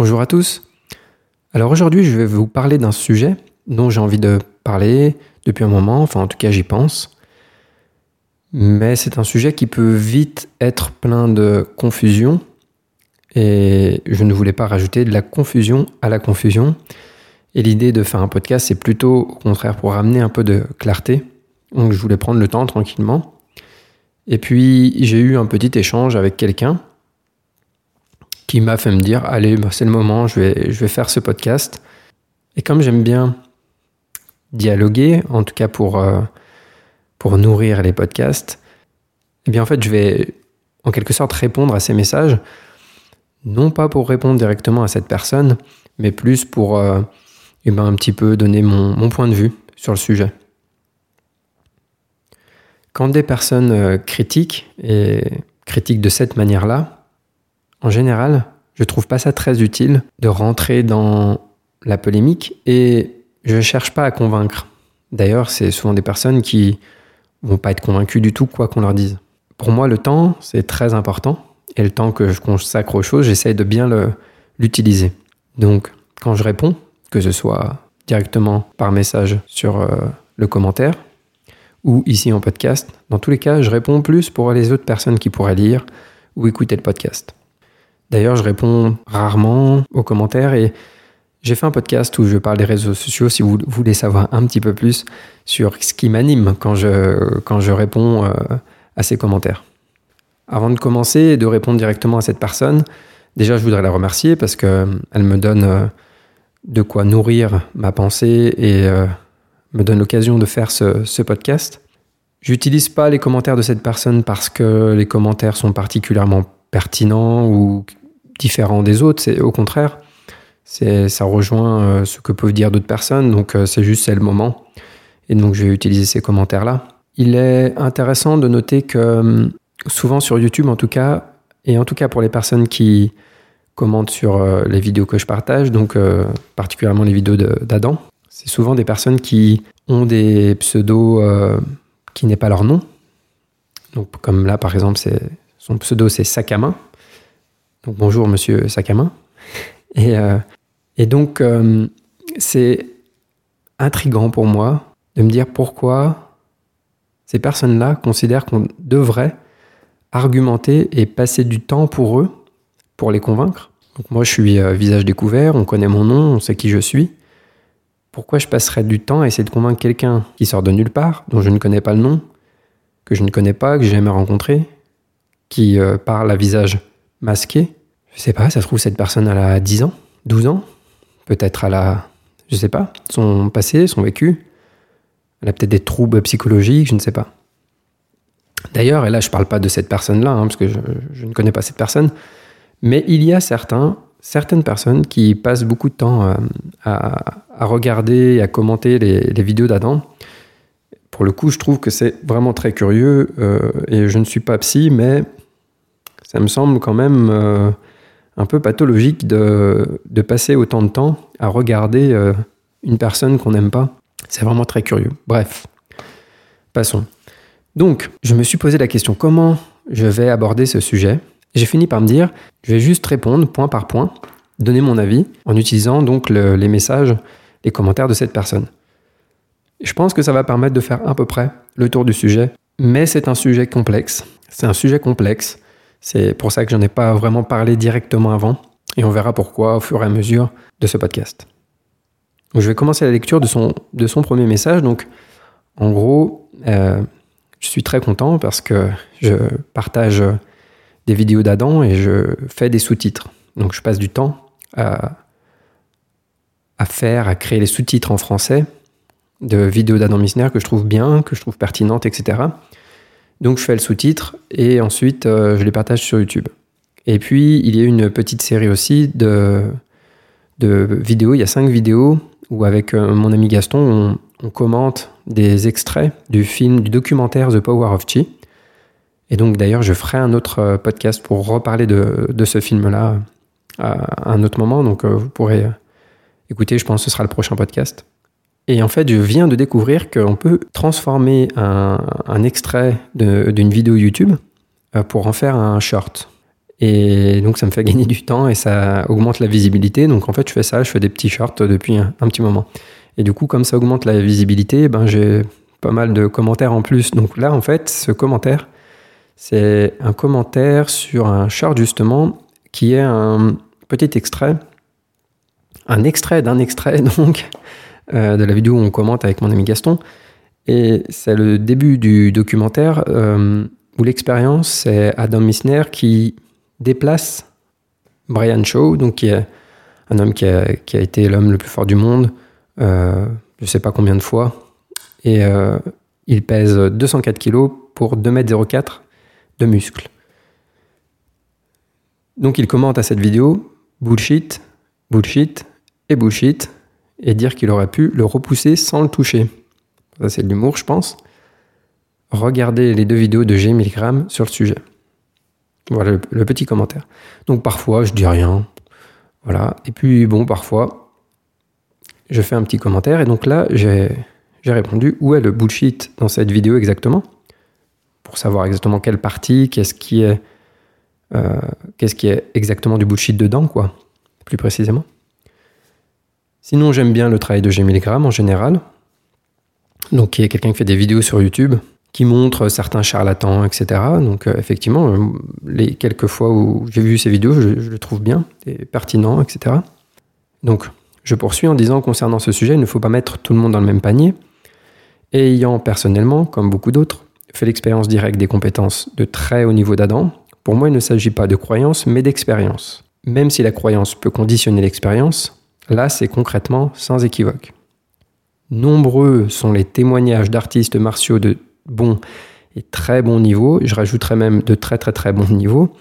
Bonjour à tous. Alors aujourd'hui, je vais vous parler d'un sujet dont j'ai envie de parler depuis un moment, enfin en tout cas j'y pense. Mais c'est un sujet qui peut vite être plein de confusion et je ne voulais pas rajouter de la confusion à la confusion. Et l'idée de faire un podcast, c'est plutôt au contraire pour ramener un peu de clarté. Donc je voulais prendre le temps tranquillement. Et puis j'ai eu un petit échange avec quelqu'un qui m'a fait me dire allez, bah, c'est le moment, je vais, je vais faire ce podcast. Et comme j'aime bien dialoguer, en tout cas pour, euh, pour nourrir les podcasts, eh bien en fait, je vais en quelque sorte répondre à ces messages, non pas pour répondre directement à cette personne, mais plus pour euh, eh ben, un petit peu donner mon, mon, point de vue sur le sujet. Quand des personnes euh, critiquent, et critiquent de cette manière-là, en général, je trouve pas ça très utile de rentrer dans la polémique et je cherche pas à convaincre. D'ailleurs, c'est souvent des personnes qui vont pas être convaincues du tout quoi qu'on leur dise. Pour moi, le temps, c'est très important et le temps que je consacre aux choses, j'essaye de bien l'utiliser. Donc, quand je réponds, que ce soit directement par message sur euh, le commentaire ou ici en podcast, dans tous les cas, je réponds plus pour les autres personnes qui pourraient lire ou écouter le podcast. D'ailleurs, je réponds rarement aux commentaires et j'ai fait un podcast où je parle des réseaux sociaux si vous voulez savoir un petit peu plus sur ce qui m'anime quand je, réponds euh, à ces commentaires. Avant de commencer et de répondre directement à cette personne, déjà je voudrais la remercier parce qu'elle me donne euh, de quoi nourrir ma pensée et euh, me donne l'occasion de faire ce, ce podcast. J'utilise pas les commentaires de cette personne parce que les commentaires sont particulièrement pertinents ou différent des autres. C'est au contraire, ça rejoint euh, ce que peuvent dire d'autres personnes. Donc euh, c'est juste c'est le moment. Et donc je vais utiliser ces commentaires là. Il est intéressant de noter que euh, souvent sur YouTube en tout cas, et en tout cas pour les personnes qui commentent sur les vidéos que je partage, donc particulièrement les vidéos d'Adam, c'est souvent des personnes qui ont des pseudos qui n'est pas leur nom. Donc comme là par exemple, son pseudo c'est Sakama, donc bonjour monsieur Sakama. Et, euh, et donc euh, c'est intrigant pour moi de me dire pourquoi ces personnes-là considèrent qu'on devrait argumenter et passer du temps pour eux, pour les convaincre. Moi je suis euh, visage découvert, on connaît mon nom, on sait qui je suis. Pourquoi je passerais du temps à essayer de convaincre quelqu'un qui sort de nulle part, dont je ne connais pas le nom, que je ne connais pas, que j'ai jamais rencontré, qui parle à visage masqué. Je sais pas, ça se trouve, cette personne, elle a 10 ans, 12 ans. Peut-être elle a, je sais pas, son passé, son vécu. Elle a peut-être des troubles psychologiques, je ne sais pas. D'ailleurs, et là, je parle pas de cette personne-là, hein, parce que je, ne connais pas cette personne, mais il y a certains, certaines personnes qui passent beaucoup de temps euh, à, regarder et à commenter les, vidéos d'Adam. Pour le coup, je trouve que c'est vraiment très curieux, euh, et je ne suis pas psy, mais ça me semble quand même euh, un peu pathologique de, passer autant de temps à regarder euh, une personne qu'on n'aime pas. C'est vraiment très curieux. Bref, passons. Donc, je me suis posé la question comment je vais aborder ce sujet? J'ai fini par me dire, je vais juste répondre point par point, donner mon avis en utilisant donc les messages, les commentaires de cette personne. Je pense que ça va permettre de faire à peu près le tour du sujet, mais c'est un sujet complexe. C'est un sujet complexe c'est pour ça que j'en ai pas vraiment parlé directement avant, et on verra pourquoi au fur et à mesure de ce podcast. je vais commencer la lecture de son, de son premier message. Donc, en gros, euh, je suis très content parce que je partage des vidéos d'Adam et je fais des sous-titres. Donc, je passe du temps à, à faire, à créer les sous-titres en français de vidéos d'Adam Misner que je trouve bien, que je trouve pertinentes, etc. Donc je fais le sous-titre et ensuite euh, je les partage sur YouTube. Et puis, il y a une petite série aussi de, de vidéos. Il y a cinq vidéos où, avec euh, mon ami Gaston, on, commente des extraits du film, du documentaire The Power of Chi. Et donc, d'ailleurs, je ferai un autre euh, podcast pour reparler de, de ce film-là à un autre moment. Donc, vous pourrez écouter, je pense que ce sera le prochain podcast. Et en fait, je viens de découvrir qu'on peut transformer un, un extrait d'une vidéo YouTube pour en faire un short. Et donc ça me fait gagner du temps et ça augmente la visibilité. Donc en fait, je fais ça, je fais des petits shorts depuis un, petit moment. Et du coup, comme ça augmente la visibilité, ben j'ai pas mal de commentaires en plus. Donc là, en fait, ce commentaire, c'est un commentaire sur un short justement qui est un petit extrait, un extrait d'un extrait donc euh, de la vidéo où on commente avec mon ami Gaston. Et c'est le début du documentaire euh, où l'expérience, c'est Adam Misner qui déplace Brian Shaw, donc qui est un homme qui a, été l'homme le plus fort du monde, euh, je ne sais pas combien de fois, et il pèse 204 kg pour 2,04 m de muscles. Donc il commente à cette vidéo bullshit, bullshit et bullshit, et dire qu'il aurait pu le repousser sans le toucher. Ça c'est de l'humour, je pense. Regardez les deux vidéos de G. Milgram sur le sujet. Voilà le, petit commentaire. Donc parfois, je dis rien. Voilà. Et puis, bon, parfois, je fais un petit commentaire. Et donc là, j'ai répondu où est le bullshit dans cette vidéo exactement? Pour savoir exactement quelle partie, qu'est-ce qui est, euh, qu'est-ce qui est exactement du bullshit dedans, quoi, plus précisément. Sinon, j'aime bien le travail de G. Milgram en général. Donc, qui est quelqu'un qui fait des vidéos sur YouTube qui montre certains charlatans, etc. Donc euh, effectivement, euh, les quelques fois où j'ai vu ces vidéos, je, le trouve bien et pertinent, etc. Donc je poursuis en disant concernant ce sujet, il ne faut pas mettre tout le monde dans le même panier. Ayant personnellement, comme beaucoup d'autres, fait l'expérience directe des compétences de très haut niveau d'Adam, pour moi il ne s'agit pas de croyance, mais d'expérience. Même si la croyance peut conditionner l'expérience, là c'est concrètement sans équivoque. Nombreux sont les témoignages d'artistes martiaux de bon et très bon niveau, je rajouterais même de très très très bon niveau,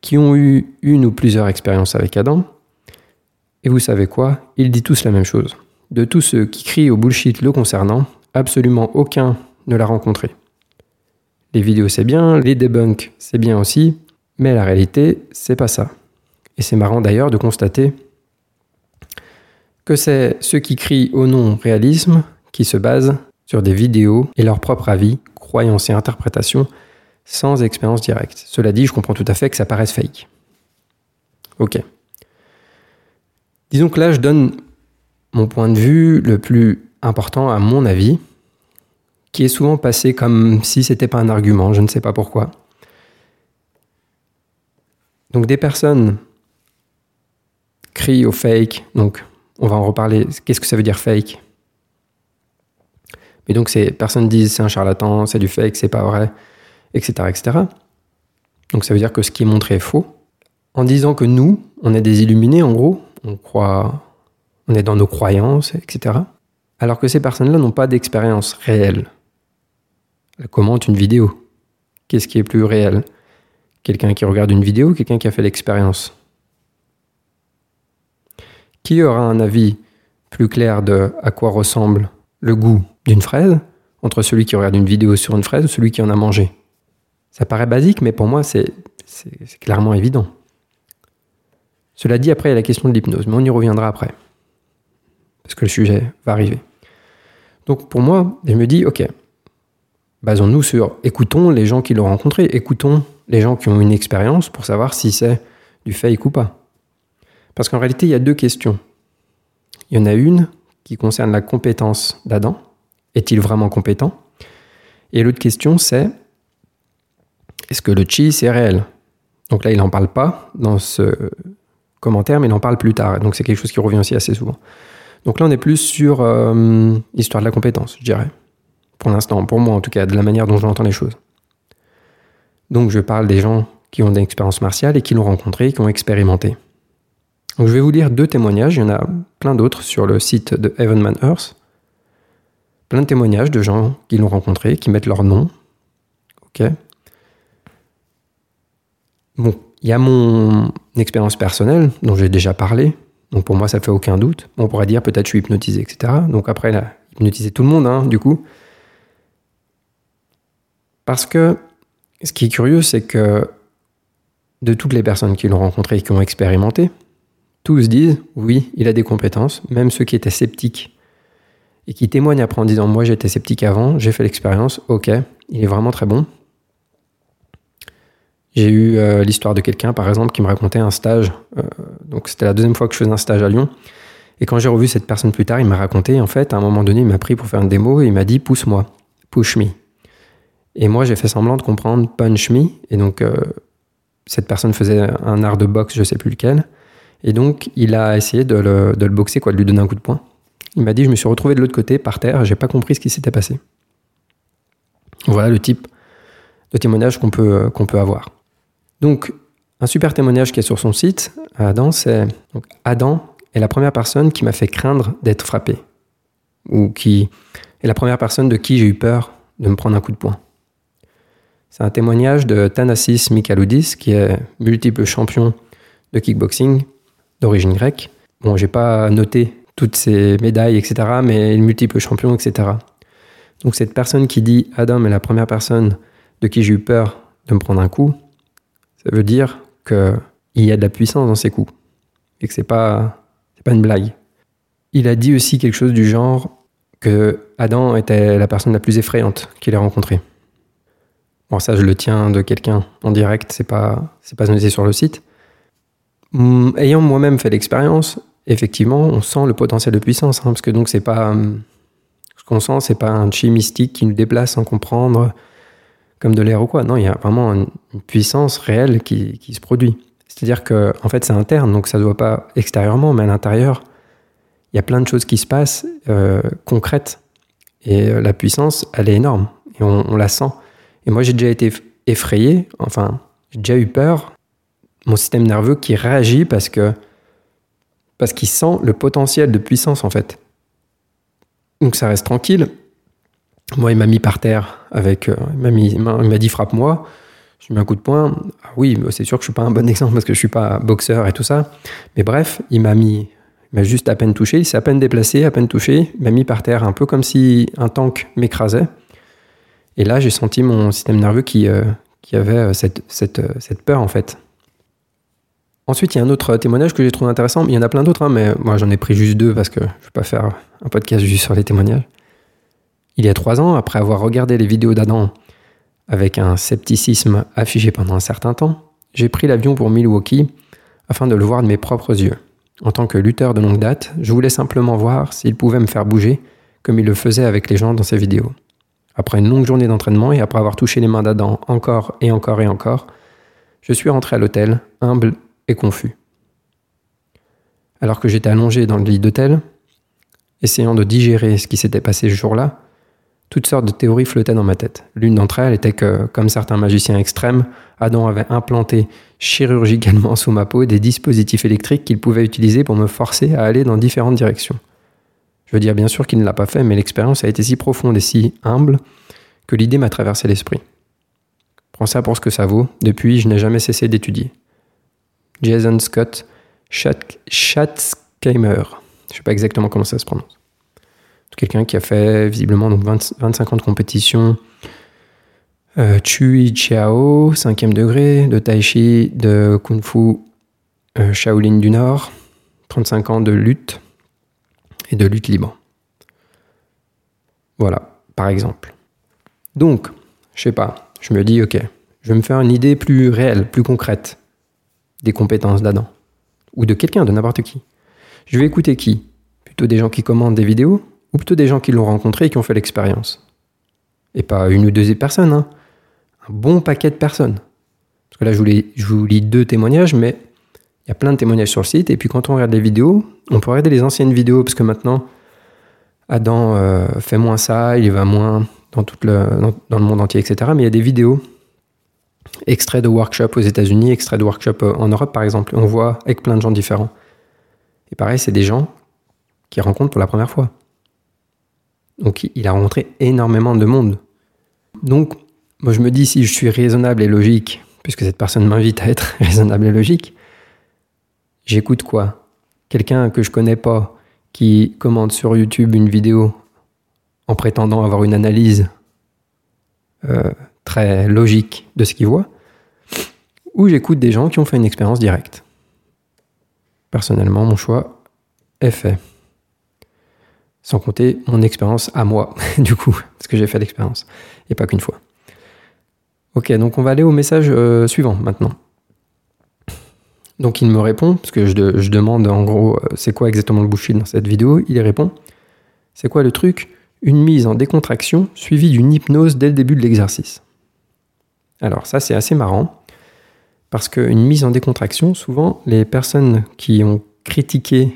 qui ont eu une ou plusieurs expériences avec Adam. Et vous savez quoi? Ils disent tous la même chose. De tous ceux qui crient au bullshit le concernant, absolument aucun ne l'a rencontré. Les vidéos c'est bien, les debunks c'est bien aussi, mais la réalité c'est pas ça. Et c'est marrant d'ailleurs de constater que c'est ceux qui crient au non-réalisme qui se basent sur des vidéos et leur propre avis, croyances et interprétations sans expérience directe. Cela dit, je comprends tout à fait que ça paraisse fake. Ok. Disons que là, je donne mon point de vue le plus important à mon avis, qui est souvent passé comme si c'était pas un argument, je ne sais pas pourquoi. Donc des personnes crient au fake, donc on va en reparler. Qu'est-ce que ça veut dire fake? Mais donc, ces personnes disent c'est un charlatan, c'est du fake, c'est pas vrai, etc., etc. Donc, ça veut dire que ce qui est montré est faux. En disant que nous, on est des illuminés, en gros, on croit, on est dans nos croyances, etc. Alors que ces personnes-là n'ont pas d'expérience réelle. Elles commentent une vidéo. Qu'est-ce qui est plus réel? Quelqu'un qui regarde une vidéo ou quelqu'un qui a fait l'expérience? Qui aura un avis plus clair de à quoi ressemble le goût d'une fraise entre celui qui regarde une vidéo sur une fraise ou celui qui en a mangé? Ça paraît basique, mais pour moi, c'est clairement évident. Cela dit, après, il y a la question de l'hypnose, mais on y reviendra après. Parce que le sujet va arriver. Donc pour moi, je me dis, ok, basons-nous sur, écoutons les gens qui l'ont rencontré, écoutons les gens qui ont une expérience pour savoir si c'est du fake ou pas. Parce qu'en réalité, il y a deux questions. Il y en a une qui concerne la compétence d'Adam, est-il vraiment compétent? Et l'autre question, c'est est-ce que le chi, c'est réel? Donc là, il n'en parle pas dans ce commentaire, mais il en parle plus tard. Donc c'est quelque chose qui revient aussi assez souvent. Donc là, on est plus sur euh, l'histoire de la compétence, je dirais. Pour l'instant, pour moi en tout cas, de la manière dont j'entends les choses. Donc je parle des gens qui ont des expériences martiales et qui l'ont rencontré, qui ont expérimenté. Donc je vais vous lire deux témoignages, il y en a plein d'autres sur le site de Heavenman Earth plein de témoignages de gens qui l'ont rencontré, qui mettent leur nom. Ok. Bon, Il y a mon expérience personnelle dont j'ai déjà parlé. Donc pour moi, ça fait aucun doute. On pourrait dire peut-être je suis hypnotisé, etc. Donc après, là, hypnotiser tout le monde, hein, du coup. Parce que ce qui est curieux, c'est que de toutes les personnes qui l'ont rencontré et qui ont expérimenté, tous disent oui, il a des compétences, même ceux qui étaient sceptiques et qui témoignent après en disant moi j'étais sceptique avant, j'ai fait l'expérience, ok, il est vraiment très bon. J'ai eu euh, l'histoire de quelqu'un, par exemple, qui me racontait un stage. Euh, donc, c'était la deuxième fois que je faisais un stage à Lyon. Et quand j'ai revu cette personne plus tard, il m'a raconté, en fait, à un moment donné, il m'a pris pour faire une démo et il m'a dit pousse-moi, push me. Et moi, j'ai fait semblant de comprendre punch me. Et donc, euh, cette personne faisait un art de boxe, je sais plus lequel. Et donc, il a essayé de le, boxer, quoi, de lui donner un coup de poing. Il m'a dit, je me suis retrouvé de l'autre côté, par terre, j'ai pas compris ce qui s'était passé. Voilà le type de témoignage qu'on peut, avoir. Donc, un super témoignage qui est sur son site, Adam, c'est Adam est la première personne qui m'a fait craindre d'être frappé, ou qui est la première personne de qui j'ai eu peur de me prendre un coup de poing. C'est un témoignage de Thanasis Michaloudis, qui est multiple champion de kickboxing d'origine grecque. Bon, j'ai pas noté toutes ses médailles, etc., mais multiple champion, etc. Donc cette personne qui dit Adam est la première personne de qui j'ai eu peur de me prendre un coup, ça veut dire qu'il y a de la puissance dans ses coups et que c'est pas, pas une blague. Il a dit aussi quelque chose du genre que Adam était la personne la plus effrayante qu'il ait rencontrée. Bon, ça, je le tiens de quelqu'un en direct, c'est pas, c'est pas noté sur le site. Hum, ayant moi-même fait l'expérience, effectivement, on sent le potentiel de puissance, hein, parce que donc pas, hum, ce qu'on sent, c'est pas un chi mystique qui nous déplace sans comprendre, comme de l'air ou quoi. Non, il y a vraiment une, puissance réelle qui, qui se produit. C'est-à-dire que, en fait, c'est interne, donc ça ne se voit pas extérieurement, mais à l'intérieur, il y a plein de choses qui se passent euh, concrètes. Et euh, la puissance, elle est énorme. Et on la sent. Et moi, j'ai déjà été effrayé, enfin, j'ai déjà eu peur. Mon système nerveux qui réagit parce que parce qu'il sent le potentiel de puissance, en fait. Donc ça reste tranquille, moi, il m'a mis par terre avec. Euh, il m'a dit frappe-moi. Je lui mis un coup de poing. Ah oui, c'est sûr que je suis pas un bon exemple parce que je suis pas boxeur et tout ça. Mais bref, il m'a mis. Il m'a juste à peine touché. Il s'est à peine déplacé, à peine touché. Il m'a mis par terre un peu comme si un tank m'écrasait. Et là, j'ai senti mon système nerveux qui, euh, qui avait euh, cette, cette, cette, peur en fait. Ensuite, il y a un autre témoignage que j'ai trouvé intéressant. Il y en a plein d'autres, hein, mais moi j'en ai pris juste deux parce que je ne vais pas faire un podcast juste sur les témoignages. Il y a trois ans, après avoir regardé les vidéos d'Adam avec un scepticisme affiché pendant un certain temps, j'ai pris l'avion pour Milwaukee afin de le voir de mes propres yeux. En tant que lutteur de longue date, je voulais simplement voir s'il pouvait me faire bouger comme il le faisait avec les gens dans ses vidéos. Après une longue journée d'entraînement et après avoir touché les mains d'Adam encore et encore et encore, je suis rentré à l'hôtel, humble et confus. Alors que j'étais allongé dans le lit d'hôtel, essayant de digérer ce qui s'était passé ce jour-là, toutes sortes de théories flottaient dans ma tête. L'une d'entre elles était que, comme certains magiciens extrêmes, Adam avait implanté chirurgicalement sous ma peau des dispositifs électriques qu'il pouvait utiliser pour me forcer à aller dans différentes directions. Je veux dire bien sûr qu'il ne l'a pas fait, mais l'expérience a été si profonde et si humble que l'idée m'a traversé l'esprit. Prends ça pour ce que ça vaut, depuis je n'ai jamais cessé d'étudier. Jason Scott Schatzheimer. Je ne sais pas exactement comment ça se prononce quelqu'un qui a fait visiblement donc 25 ans de compétition. Euh, Chui Chiao, 5e degré, de Tai Chi, de Kung Fu euh, Shaolin du Nord, 35 ans de lutte et de lutte libre. Voilà, par exemple. Donc, je sais pas, je me dis, ok, je vais me faire une idée plus réelle, plus concrète des compétences d'Adam. Ou de quelqu'un, de n'importe qui. Je vais écouter qui? Plutôt des gens qui commandent des vidéos ou plutôt des gens qui l'ont rencontré et qui ont fait l'expérience? Et pas une ou deux personnes, hein. un bon paquet de personnes. Parce que là, je vous, lis, deux témoignages, mais il y a plein de témoignages sur le site. Et puis quand on regarde les vidéos, on peut regarder les anciennes vidéos, parce que maintenant, Adam euh, fait moins ça, il va moins dans, le monde entier, etc. Mais il y a des vidéos, extraits de workshops aux États-Unis, extraits de workshops euh, en Europe, par exemple. On voit avec plein de gens différents. Et pareil, c'est des gens qui rencontrent pour la première fois. Donc il a rencontré énormément de monde. Donc moi je me dis si je suis raisonnable et logique, puisque cette personne m'invite à être raisonnable et logique, j'écoute quoi? Quelqu'un que je connais pas qui commente sur YouTube une vidéo en prétendant avoir une analyse euh, très logique de ce qu'il voit, ou j'écoute des gens qui ont fait une expérience directe. Personnellement, mon choix est fait. Sans compter mon expérience à moi, du coup, parce que j'ai fait l'expérience, et pas qu'une fois. Ok, donc on va aller au message euh, suivant maintenant. Donc il me répond, parce que je, demande en gros euh, c'est quoi exactement le bullshit dans cette vidéo, il répond c'est quoi le truc Une mise en décontraction suivie d'une hypnose dès le début de l'exercice? Alors ça c'est assez marrant, parce qu'une mise en décontraction, souvent les personnes qui ont critiqué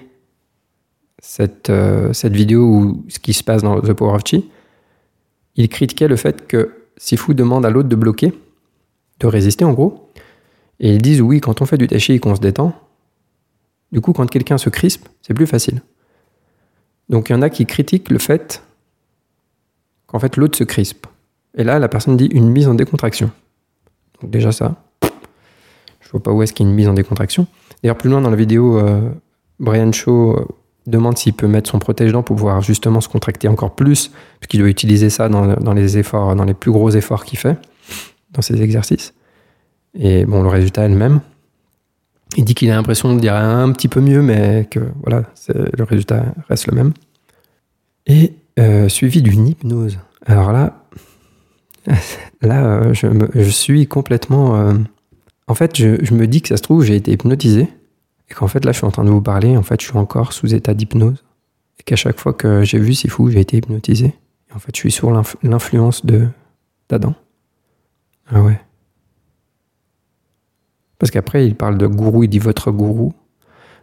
cette, euh, cette vidéo ou ce qui se passe dans The Power of Chi, ils critiquaient le fait que Sifu demande à l'autre de bloquer, de résister en gros. Et ils disent oui, quand on fait du tai et qu'on se détend, du coup, quand quelqu'un se crispe, c'est plus facile. Donc il y en a qui critiquent le fait qu'en fait l'autre se crispe. Et là, la personne dit une mise en décontraction. Donc déjà ça, je vois pas où est-ce qu'il y a une mise en décontraction. D'ailleurs, plus loin dans la vidéo, euh, Brian Shaw euh, demande s'il peut mettre son protège-dents pour pouvoir justement se contracter encore plus, puisqu'il doit utiliser ça dans, les efforts, dans les plus gros efforts qu'il fait, dans ses exercices. Et bon, le résultat est le même. Il dit qu'il a l'impression de dire un petit peu mieux, mais que voilà, le résultat reste le même. Et euh, suivi d'une hypnose. Alors là, là, je, suis complètement. En fait, je, me dis que ça se trouve, j'ai été hypnotisé et qu'en fait, là, je suis en train de vous parler, en fait, je suis encore sous état d'hypnose. Et qu'à chaque fois que j'ai vu fou, j'ai été hypnotisé. Et en fait, je suis sous l'influence de d'Adam. Ah ouais. Parce qu'après, il parle de gourou, il dit votre gourou.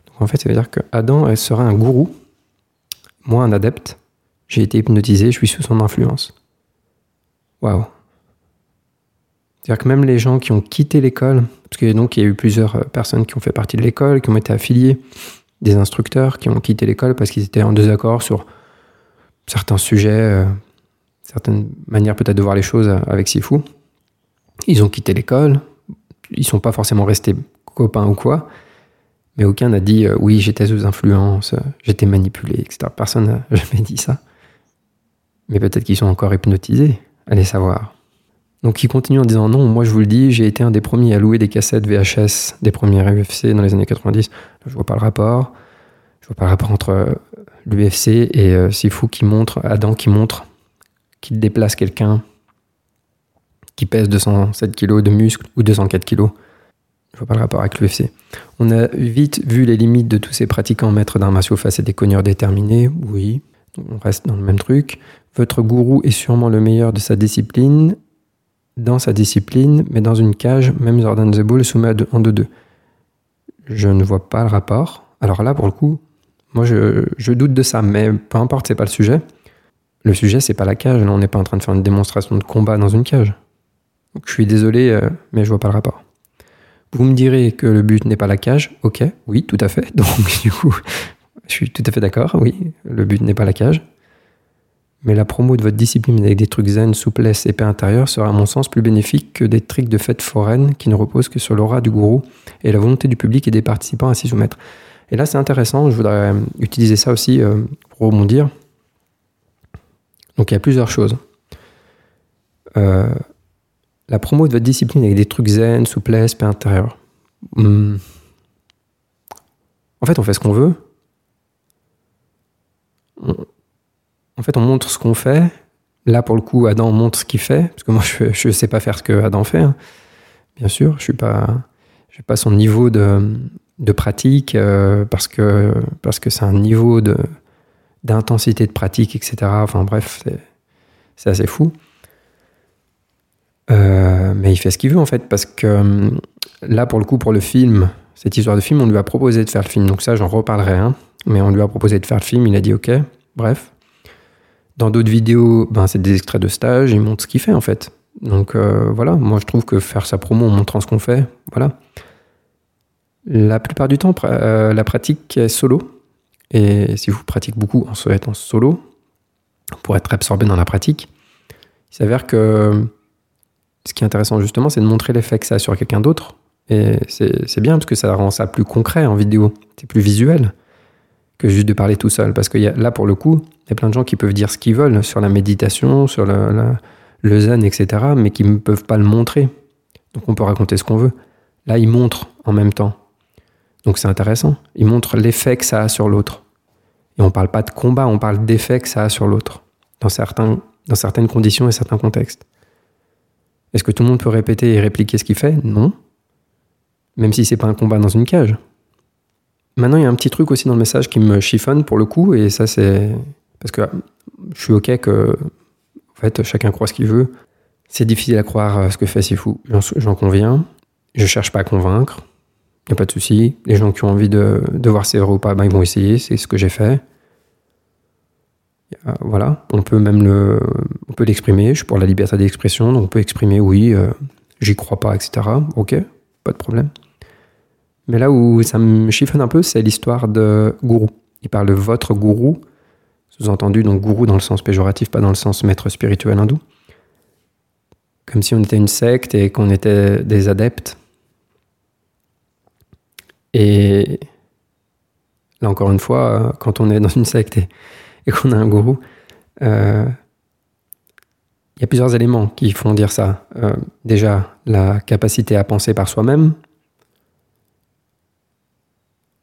Donc en fait, ça veut dire que Adam sera un gourou, moi un adepte. J'ai été hypnotisé, je suis sous son influence. Waouh. C'est-à-dire que même les gens qui ont quitté l'école, parce qu'il donc il y a eu plusieurs euh, personnes qui ont fait partie de l'école, qui ont été affiliés, des instructeurs qui ont quitté l'école parce qu'ils étaient en désaccord sur certains sujets, euh, certaines manières peut-être de voir les choses avec Sifu. Ils ont quitté l'école, ils sont pas forcément restés copains ou quoi, mais aucun n'a dit euh, oui j'étais sous influence, j'étais manipulé, etc. Personne n'a jamais dit ça. Mais peut-être qu'ils sont encore hypnotisés, allez savoir. Donc il continue en disant non, moi je vous le dis, j'ai été un des premiers à louer des cassettes VHS des premiers UFC dans les années 90. je vois pas le rapport. Je vois pas le rapport entre euh, l'UFC et euh, Sifu qui montre, Adam qui montre qu'il déplace quelqu'un qui pèse 207 kg de muscle ou 204 kg. Je vois pas le rapport avec l'UFC. On a vite vu les limites de tous ces pratiquants maîtres d'arts face à des cogneurs déterminés. Oui, on reste dans le même truc. Votre gourou est sûrement le meilleur de sa discipline dans sa discipline, mais dans une cage, même Jordan Zebo le soumet en 2-2. Je ne vois pas le rapport. Alors là, pour le coup, moi, je, doute de ça, mais peu importe, c'est pas le sujet. Le sujet, c'est pas la cage. Là, on n'est pas en train de faire une démonstration de combat dans une cage. Je suis désolé, euh, mais je vois pas le rapport. Vous me direz que le but n'est pas la cage. Ok, oui, tout à fait. Donc, du coup, je suis tout à fait d'accord. Oui, le but n'est pas la cage. Mais la promo de votre discipline avec des trucs zen, souplesse et paix intérieure sera à mon sens plus bénéfique que des tricks de fête foraine qui ne reposent que sur l'aura du gourou et la volonté du public et des participants à s'y soumettre. Et là, c'est intéressant, je voudrais utiliser ça aussi euh, pour rebondir. Donc il y a plusieurs choses. Euh, la promo de votre discipline avec des trucs zen, souplesse, paix intérieure. Hmm. En fait, on fait ce qu'on veut en fait, on montre ce qu'on fait. Là, pour le coup, Adam montre ce qu'il fait, parce que moi, je ne sais pas faire ce que Adam fait. Hein. Bien sûr, je suis pas, pas son niveau de, pratique euh, parce que parce que c'est un niveau de d'intensité de pratique, etc. Enfin bref, c'est assez fou. Euh, mais il fait ce qu'il veut en fait, parce que euh, là, pour le coup, pour le film, cette histoire de film, on lui a proposé de faire le film. Donc ça, j'en reparlerai. Hein. Mais on lui a proposé de faire le film, il a dit OK. Bref. Dans d'autres vidéos, ben, c'est des extraits de stage, il montre ce qu'il fait en fait. Donc euh, voilà, moi je trouve que faire sa promo en montrant ce qu'on fait, voilà. La plupart du temps, euh, la pratique est solo. Et si vous pratiquez beaucoup en se en solo, pour être absorbé dans la pratique, il s'avère que ce qui est intéressant justement, c'est de montrer l'effet que ça a sur quelqu'un d'autre. Et c'est bien parce que ça rend ça plus concret en vidéo. C'est plus visuel que juste de parler tout seul. Parce que là, pour le coup, il y a plein de gens qui peuvent dire ce qu'ils veulent sur la méditation, sur le, zen, etc., mais qui ne peuvent pas le montrer. Donc on peut raconter ce qu'on veut. Là, ils montrent en même temps. Donc c'est intéressant. Ils montrent l'effet que ça a sur l'autre. Et on ne parle pas de combat, on parle d'effet que ça a sur l'autre, dans certaines conditions et certains contextes. Est-ce que tout le monde peut répéter et répliquer ce qu'il fait? Non. Même si c'est pas un combat dans une cage. Maintenant, il y a un petit truc aussi dans le message qui me chiffonne pour le coup, et ça c'est parce que je suis ok que en fait chacun croit ce qu'il veut. C'est difficile à croire euh, ce que fait fou. j'en conviens. Je cherche pas à convaincre, il n'y a pas de souci. Les gens qui ont envie de, de voir c'est vrai ou pas, ben, ils vont essayer, c'est ce que j'ai fait. Voilà, on peut même le, on peut l'exprimer. Je suis pour la liberté d'expression, donc on peut exprimer oui, euh, j'y crois pas, etc. Ok, pas de problème. Mais là où ça me chiffonne un peu, c'est l'histoire de gourou. Il parle de votre gourou, sous-entendu donc gourou dans le sens péjoratif, pas dans le sens maître spirituel hindou. Comme si on était une secte et qu'on était des adeptes. Et là encore une fois, quand on est dans une secte et qu'on a un gourou, euh, il y a plusieurs éléments qui font dire ça. Euh, déjà, la capacité à penser par soi-même,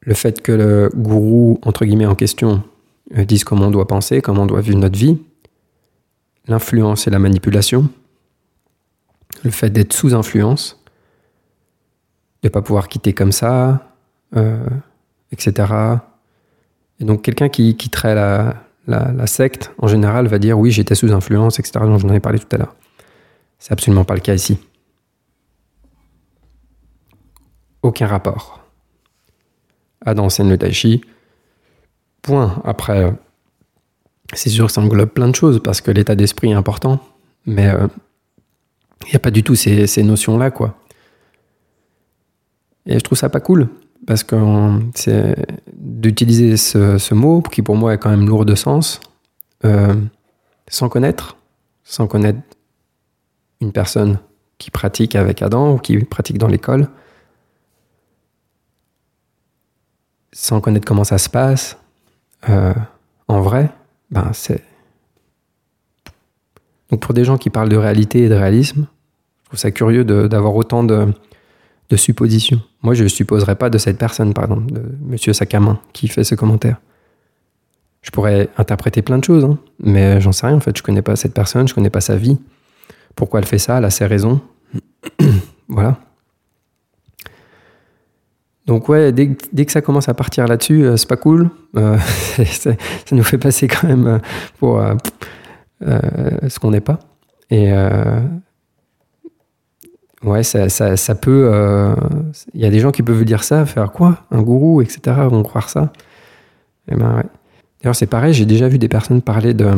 le fait que le gourou, entre guillemets, en question, euh, dise comment on doit penser, comment on doit vivre notre vie, l'influence et la manipulation, le fait d'être sous influence, de ne pas pouvoir quitter comme ça, etc. Et donc quelqu'un qui quitterait la, secte, en général, va dire oui, j'étais sous influence, etc. dont j'en ai parlé tout à l'heure. C'est absolument pas le cas ici. Aucun rapport. Adam enseigne le tai chi. Point. Après, euh, c'est sûr que ça englobe plein de choses parce que l'état d'esprit est important, mais il euh, n'y a pas du tout ces, ces notions-là, quoi. Et je trouve ça pas cool parce que c'est d'utiliser ce, mot qui pour moi est quand même lourd de sens euh, sans connaître, sans connaître une personne qui pratique avec Adam ou qui pratique dans l'école, sans connaître comment ça se passe euh, en vrai, ben c'est donc pour des gens qui parlent de réalité et de réalisme, je trouve ça curieux d'avoir autant de de supposition. Moi, je ne supposerais pas de cette personne, par exemple, de Monsieur Sakamin, qui fait ce commentaire. Je pourrais interpréter plein de choses, hein, mais j'en sais rien en fait. Je connais pas cette personne, je connais pas sa vie. Pourquoi elle fait ça? Elle a ses raisons. voilà. Donc ouais, dès, que ça commence à partir là-dessus, euh, c'est pas cool. Euh, ça nous fait passer quand même euh, pour ce qu'on n'est pas. Et Ouais, ça, ça, ça peut. Il y a des gens qui peuvent dire ça, faire quoi Un gourou, etc. vont croire ça. Et eh ben, ouais. D'ailleurs, c'est pareil, j'ai déjà vu des personnes parler de,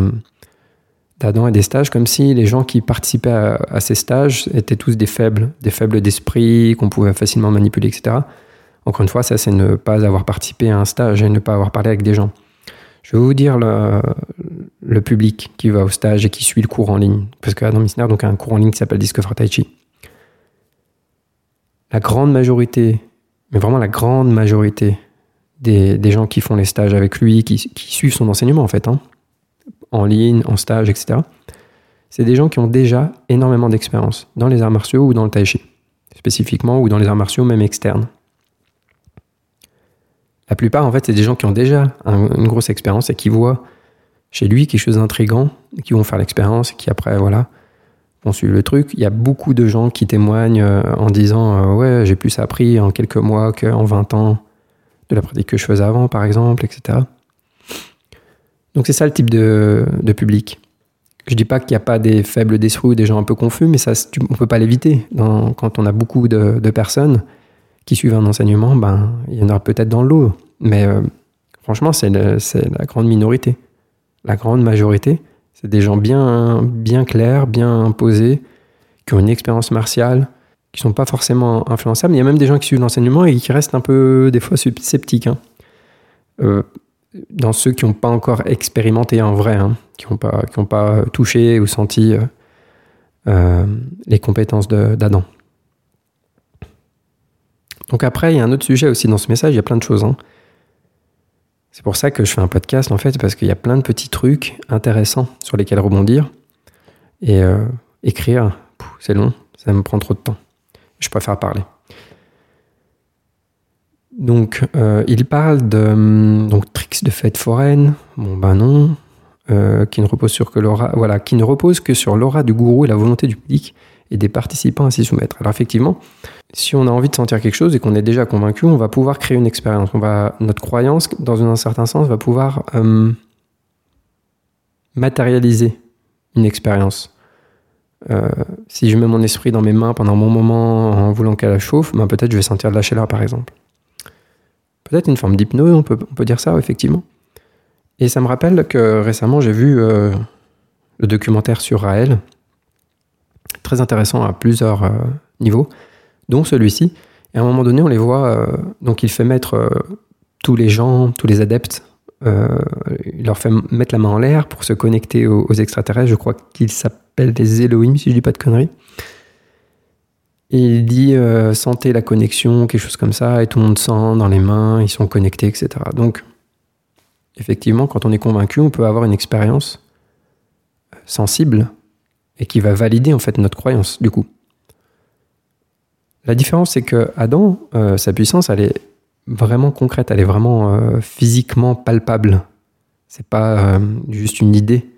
d'Adam et des stages comme si les gens qui participaient à, ces stages étaient tous des faibles, des faibles d'esprit, qu'on pouvait facilement manipuler, etc. Encore une fois, ça, c'est ne pas avoir participé à un stage et ne pas avoir parlé avec des gens. Je vais vous dire le, public qui va au stage et qui suit le cours en ligne. Parce qu'Adam Missner a un cours en ligne qui s'appelle Discover Tai Chi la grande majorité, mais vraiment la grande majorité des, gens qui font les stages avec lui, qui, suivent son enseignement en fait, hein, en ligne, en stage, etc., c'est des gens qui ont déjà énormément d'expérience dans les arts martiaux ou dans le tai chi, spécifiquement, ou dans les arts martiaux même externes. La plupart, en fait, c'est des gens qui ont déjà une grosse expérience et qui voient chez lui quelque chose d'intrigant, qui vont faire l'expérience, et qui après, voilà, on suit le truc. Il y a beaucoup de gens qui témoignent euh, en disant euh, Ouais, j'ai plus appris en quelques mois qu'en 20 ans de la pratique que je faisais avant, par exemple, etc. Donc c'est ça le type de, public. Je dis pas qu'il n'y a pas des faibles d'esprit ou des gens un peu confus, mais ça, on peut pas l'éviter. Quand on a beaucoup de, personnes qui suivent un enseignement, ben, il y en aura peut-être dans l'eau. Mais euh, franchement, c'est la grande minorité. La grande majorité, c'est des gens bien, bien clairs, bien posés, qui ont une expérience martiale, qui sont pas forcément influençables. Il y a même des gens qui suivent l'enseignement et qui restent un peu, des fois, sceptiques. Hein. Euh, dans ceux qui n'ont pas encore expérimenté en vrai, hein, qui n'ont pas, pas touché ou senti euh, les compétences d'Adam. Donc après, il y a un autre sujet aussi dans ce message, il y a plein de choses. Hein. C'est pour ça que je fais un podcast, en fait, parce qu'il y a plein de petits trucs intéressants sur lesquels rebondir. Et écrire, c'est long, ça me prend trop de temps. Je préfère parler. Donc, euh, il parle de hum, donc, tricks de fête foraine. Bon, ben non. Euh, qui, ne repose sur que voilà, qui ne repose que sur l'aura du gourou et la volonté du public et des participants à s'y soumettre. Alors, effectivement, si on a envie de sentir quelque chose et qu'on est déjà convaincu, on va pouvoir créer une expérience. On va, notre croyance, dans un certain sens, va pouvoir hum, matérialiser une expérience. Euh, si je mets mon esprit dans mes mains pendant un bon moment en voulant qu'elle chauffe, ben peut-être je vais sentir de la chaleur, par exemple. Peut-être une forme d'hypnose, on peut, on peut dire ça, effectivement. Et ça me rappelle que récemment, j'ai vu euh, le documentaire sur Raël, très intéressant à plusieurs euh, niveaux, dont celui-ci. Et à un moment donné, on les voit, euh, donc il fait mettre tous les gens, tous les adeptes, il leur fait mettre la main en l'air pour se connecter aux, extraterrestres. Je crois qu'ils s'appellent des Elohim, si je dis pas de conneries. Et il dit euh, sentez la connexion, quelque chose comme ça, et tout le monde sent dans les mains, ils sont connectés, etc. Donc, effectivement, quand on est convaincu, on peut avoir une expérience euh, sensible et qui va valider en fait notre croyance, du coup. La différence, c'est que Adam, euh, sa puissance, elle est vraiment concrète, elle est vraiment physiquement palpable. C'est pas juste une idée.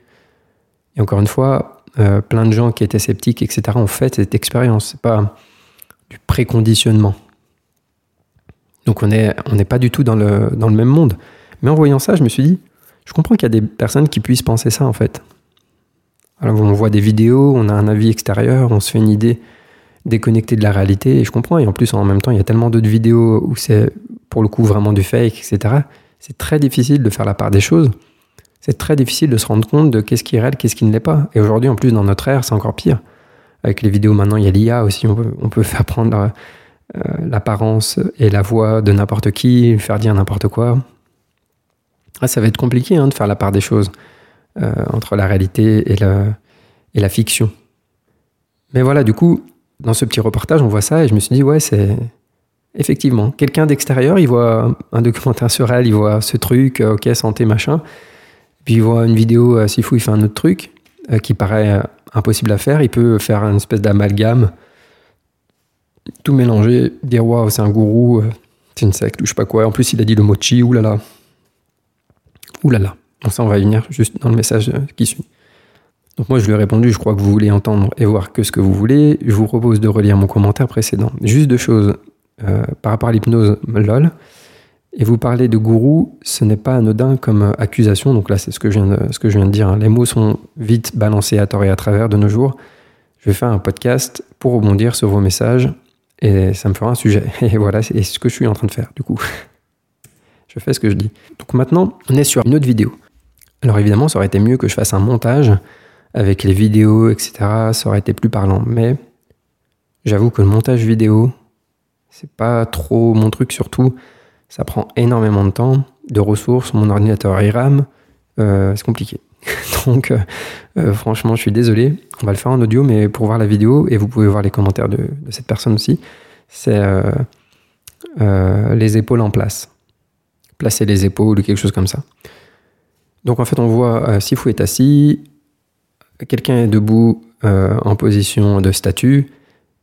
Et encore une fois, euh, plein de gens qui étaient sceptiques, etc., ont fait cette expérience. C'est pas du préconditionnement. Donc on n'est on pas du tout dans le même monde. Mais en voyant ça, je me suis dit, je comprends qu'il y a des personnes qui puissent penser ça en fait. Alors on voit des vidéos, on a un avis extérieur, on se fait une idée déconnectée de la réalité, et je comprends. Et en plus, en même temps, il y a tellement d'autres vidéos où c'est pour le coup vraiment du fake, etc. C'est très difficile de faire la part des choses c'est très difficile de se rendre compte de qu'est-ce qui est réel, qu'est-ce qui ne l'est pas. Et aujourd'hui, en plus, dans notre ère, c'est encore pire. Avec les vidéos maintenant, il y a l'IA aussi, on peut, faire prendre euh, l'apparence et la voix de n'importe qui, faire dire n'importe quoi. Ah, ça va être compliqué hein, de faire la part des choses euh, entre la réalité et, la fiction. Mais voilà, du coup, dans ce petit reportage, on voit ça et je me suis dit, ouais, c'est effectivement quelqu'un d'extérieur, il voit un documentaire sur elle, il voit ce truc, euh, ok, santé, machin. Puis il voit une vidéo, euh, s'il faut, il fait un autre truc qui paraît impossible à faire. Il peut faire une espèce d'amalgame, tout mélanger, dire waouh, c'est un gourou, c'est une secte ou je sais pas quoi. En plus, il a dit le mochi, oulala. Oulala. Donc ça, on va y venir juste dans le message qui suit. Donc moi, je lui ai répondu, je crois que vous voulez entendre et voir que ce que vous voulez. Je vous propose de relire mon commentaire précédent. Juste deux choses par rapport à l'hypnose LOL. Et vous parlez de gourou, ce n'est pas anodin comme accusation. Donc là, c'est ce que je viens de, ce que je viens de dire. Hein. Les mots sont vite balancés à tort et à travers de nos jours. Je vais faire un podcast pour rebondir sur vos messages et ça me fera un sujet. Et voilà, c'est ce que je suis en train de faire du coup. Je fais ce que je dis. Donc maintenant, on est sur une autre vidéo. Alors évidemment, ça aurait été mieux que je fasse un montage avec les vidéos, etc. Ça aurait été plus parlant. Mais j'avoue que le montage vidéo, c'est pas trop mon truc, surtout ça prend énormément de temps, de ressources. Mon ordinateur RAM, euh, c'est compliqué. Donc, euh, euh, franchement, je suis désolé. On va le faire en audio, mais pour voir la vidéo, et vous pouvez voir les commentaires de, cette personne aussi, c'est les épaules en place. Placer les épaules ou quelque chose comme ça. Donc, en fait, on voit Sifu est assis, quelqu'un est debout en position de statue,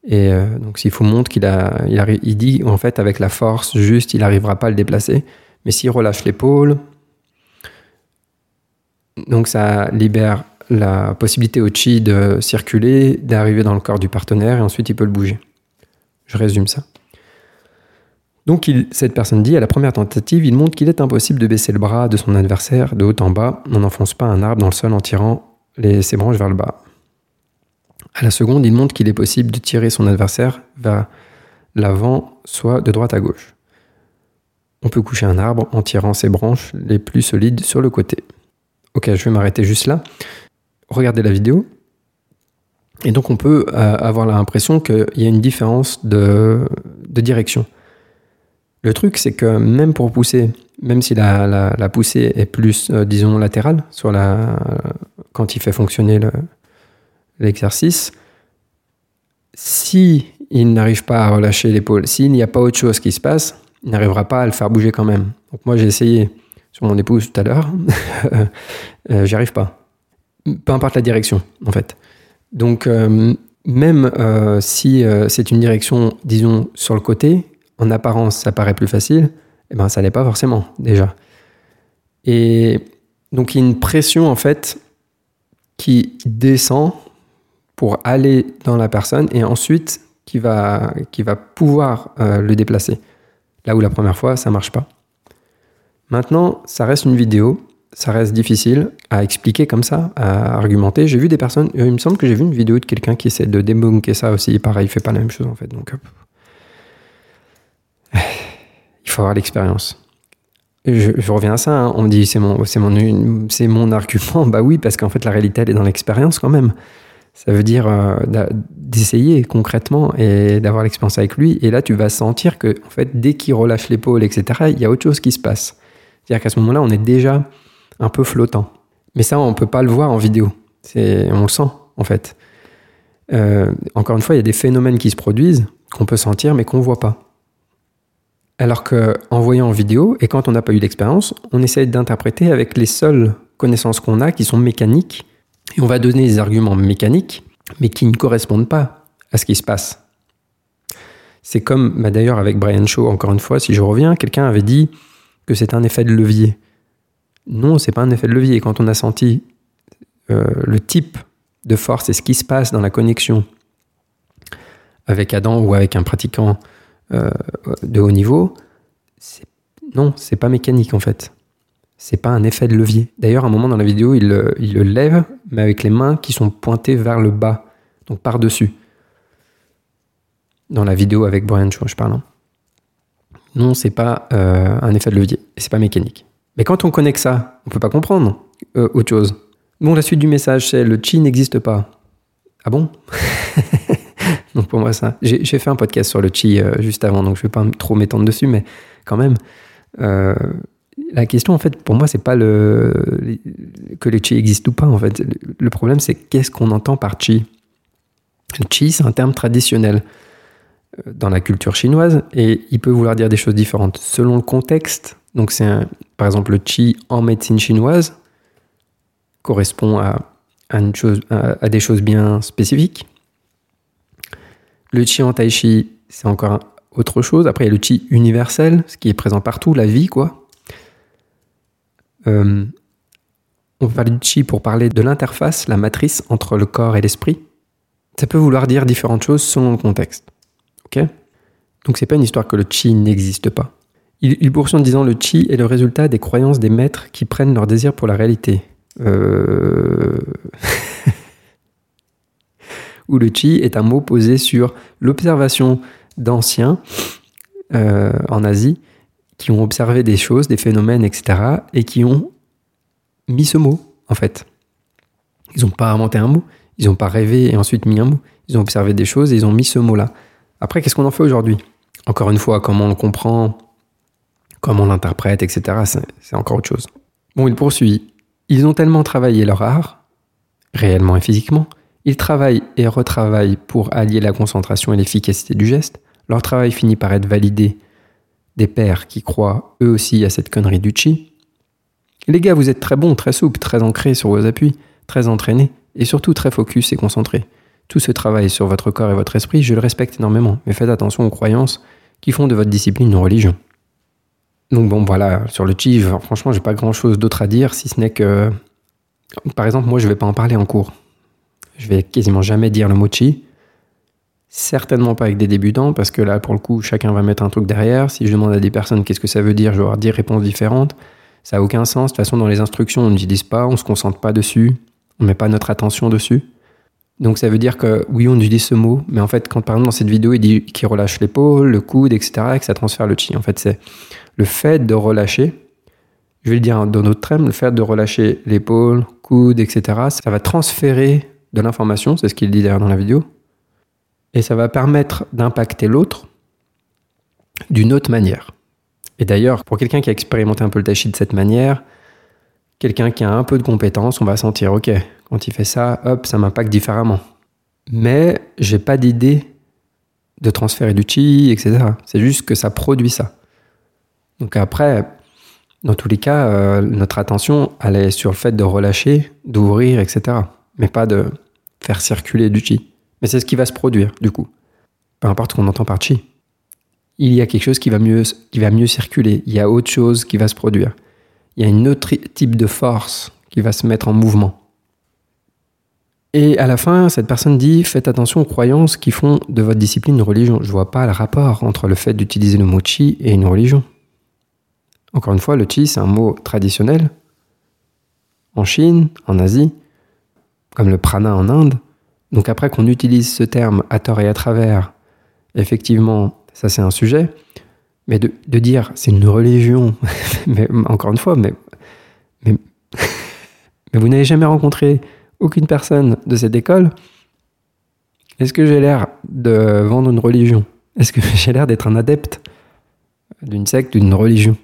et euh, donc, s'il faut montre qu'il a, il, il, dit en fait avec la force juste, il n'arrivera pas à le déplacer. Mais s'il relâche l'épaule, donc ça libère la possibilité au chi de circuler, d'arriver dans le corps du partenaire et ensuite il peut le bouger. Je résume ça. Donc cette personne dit à la première tentative, il montre qu'il est impossible de baisser le bras de son adversaire de haut en bas. On n'enfonce pas un arbre dans le sol en tirant ses branches vers le bas. À la seconde, il montre qu'il est possible de tirer son adversaire vers l'avant, soit de droite à gauche. On peut coucher un arbre en tirant ses branches les plus solides sur le côté. Ok, je vais m'arrêter juste là. Regardez la vidéo. Et donc on peut euh, avoir l'impression qu'il y a une différence de, direction. Le truc, c'est que même pour pousser, même si la, poussée est plus, euh, disons, latérale, sur la, quand il fait fonctionner le, l'exercice, si il n'arrive pas à relâcher l'épaule, s'il n'y a pas autre chose qui se passe, il n'arrivera pas à le faire bouger quand même. Moi j'ai essayé sur mon épouse tout à l'heure, euh, j'y arrive pas. Peu importe la direction en fait. Donc euh, même si c'est une direction, disons, sur le côté, en apparence ça paraît plus facile, eh ben ça l'est pas forcément déjà. Et donc il y a une pression en fait qui descend pour aller dans la personne et ensuite qui va, pouvoir euh, le déplacer. Là où la première fois, ça marche pas. Maintenant, ça reste une vidéo, ça reste difficile à expliquer comme ça, à argumenter. J'ai vu des personnes, euh, il me semble que j'ai vu une vidéo de quelqu'un qui essaie de débunker ça aussi. Pareil, il fait pas la même chose en fait. Donc, faut avoir l'expérience. Je, reviens à ça, hein. on me dit c'est mon, c'est mon, c'est mon argument. Bah oui, parce qu'en fait la réalité elle est dans l'expérience quand même. Ça veut dire euh, d'essayer concrètement et d'avoir l'expérience avec lui. Et là, tu vas sentir que, en fait, dès qu'il relâche l'épaule, etc., il y a autre chose qui se passe. C'est-à-dire qu'à ce moment-là, on est déjà un peu flottant. Mais ça, on ne peut pas le voir en vidéo. C'est, on le sent, en fait. Euh, encore une fois, il y a des phénomènes qui se produisent qu'on peut sentir, mais qu'on ne voit pas. Alors qu'en voyant en vidéo, et quand on n'a pas eu d'expérience, on essaie d'interpréter avec les seules connaissances qu'on a, qui sont mécaniques, et on va donner des arguments mécaniques, mais qui ne correspondent pas à ce qui se passe. C'est comme, bah, d'ailleurs, avec Brian Shaw, encore une fois, si je reviens, quelqu'un avait dit que c'est un effet de levier. Non, c'est pas un effet de levier. Quand on a senti euh, le type de force et ce qui se passe dans la connexion avec Adam ou avec un pratiquant euh, de haut niveau, non, c'est pas mécanique en fait c'est pas un effet de levier. D'ailleurs, à un moment dans la vidéo, il, le lève, mais avec les mains qui sont pointées vers le bas, donc par-dessus. Dans la vidéo avec Brian Shaw, je parle. Hein. Non, c'est pas euh, un effet de levier, c'est pas mécanique. Mais quand on connecte ça, on peut pas comprendre euh, autre chose. Bon, la suite du message, c'est le chi n'existe pas. Ah bon? Donc pour moi, ça. J'ai fait un podcast sur le chi euh, juste avant, donc je vais pas trop m'étendre dessus, mais quand même la question, en fait, pour moi, c'est pas le, que le chi existe ou pas. En fait, le problème, c'est qu'est-ce qu'on entend par chi? Le chi, c'est un terme traditionnel euh, dans la culture chinoise et il peut vouloir dire des choses différentes selon le contexte. Donc, c'est par exemple le chi en médecine chinoise correspond à, une chose, à, des choses bien spécifiques. Le chi en tai chi, c'est encore autre chose. Après, il y a le chi universel, ce qui est présent partout, la vie, quoi. Euh, on peut parler du chi pour parler de l'interface, la matrice entre le corps et l'esprit. Ça peut vouloir dire différentes choses selon le contexte. Ok? Donc c'est pas une histoire que le chi n'existe pas. Il, il, poursuit en disant le chi est le résultat des croyances des maîtres qui prennent leur désir pour la réalité. Euh... Ou le chi est un mot posé sur l'observation d'anciens euh, en Asie qui ont observé des choses, des phénomènes, etc., et qui ont mis ce mot, en fait. Ils n'ont pas inventé un mot, ils n'ont pas rêvé et ensuite mis un mot. Ils ont observé des choses et ils ont mis ce mot-là. Après, qu'est-ce qu'on en fait aujourd'hui? Encore une fois, comment on le comprend, comment on l'interprète, etc., c'est encore autre chose. Bon, il poursuit. Ils ont tellement travaillé leur art, réellement et physiquement, ils travaillent et retravaillent pour allier la concentration et l'efficacité du geste. Leur travail finit par être validé des pères qui croient eux aussi à cette connerie du chi. Les gars, vous êtes très bons, très souples, très ancrés sur vos appuis, très entraînés, et surtout très focus et concentrés. Tout ce travail sur votre corps et votre esprit, je le respecte énormément, mais faites attention aux croyances qui font de votre discipline une religion. Donc bon, voilà, sur le chi, franchement, j'ai pas grand-chose d'autre à dire, si ce n'est que, par exemple, moi, je vais pas en parler en cours. Je vais quasiment jamais dire le mot chi, Certainement pas avec des débutants, parce que là, pour le coup, chacun va mettre un truc derrière. Si je demande à des personnes qu'est-ce que ça veut dire, je vais avoir 10 réponses différentes. Ça n'a aucun sens. De toute façon, dans les instructions, on n'utilise pas, on ne se concentre pas dessus, on ne met pas notre attention dessus. Donc ça veut dire que oui, on utilise ce mot, mais en fait, quand par exemple dans cette vidéo, il dit qu'il relâche l'épaule, le coude, etc., et que ça transfère le chi. En fait, c'est le fait de relâcher, je vais le dire dans notre termes, le fait de relâcher l'épaule, coude, etc., ça va transférer de l'information, c'est ce qu'il dit derrière dans la vidéo, et ça va permettre d'impacter l'autre d'une autre manière. Et d'ailleurs, pour quelqu'un qui a expérimenté un peu le tachi de cette manière, quelqu'un qui a un peu de compétence, on va sentir, ok, quand il fait ça, hop, ça m'impacte différemment. mais j'ai pas d'idée de transférer du chi, etc. C'est juste que ça produit ça. Donc après, dans tous les cas, euh, notre attention, elle est sur le fait de relâcher, d'ouvrir, etc. Mais pas de faire circuler du chi. Mais c'est ce qui va se produire, du coup. Peu importe ce qu'on entend par chi. Il y a quelque chose qui va, mieux, qui va mieux circuler. Il y a autre chose qui va se produire. Il y a un autre type de force qui va se mettre en mouvement. Et à la fin, cette personne dit Faites attention aux croyances qui font de votre discipline une religion. Je ne vois pas le rapport entre le fait d'utiliser le mot chi et une religion. Encore une fois, le chi, c'est un mot traditionnel. En Chine, en Asie, comme le prana en Inde. Donc après qu'on utilise ce terme à tort et à travers, effectivement, ça c'est un sujet. Mais de, dire c'est une religion, mais encore une fois, mais, mais, mais vous n'avez jamais rencontré aucune personne de cette école, est-ce que j'ai l'air de vendre une religion? Est-ce que j'ai l'air d'être un adepte d'une secte, d'une religion?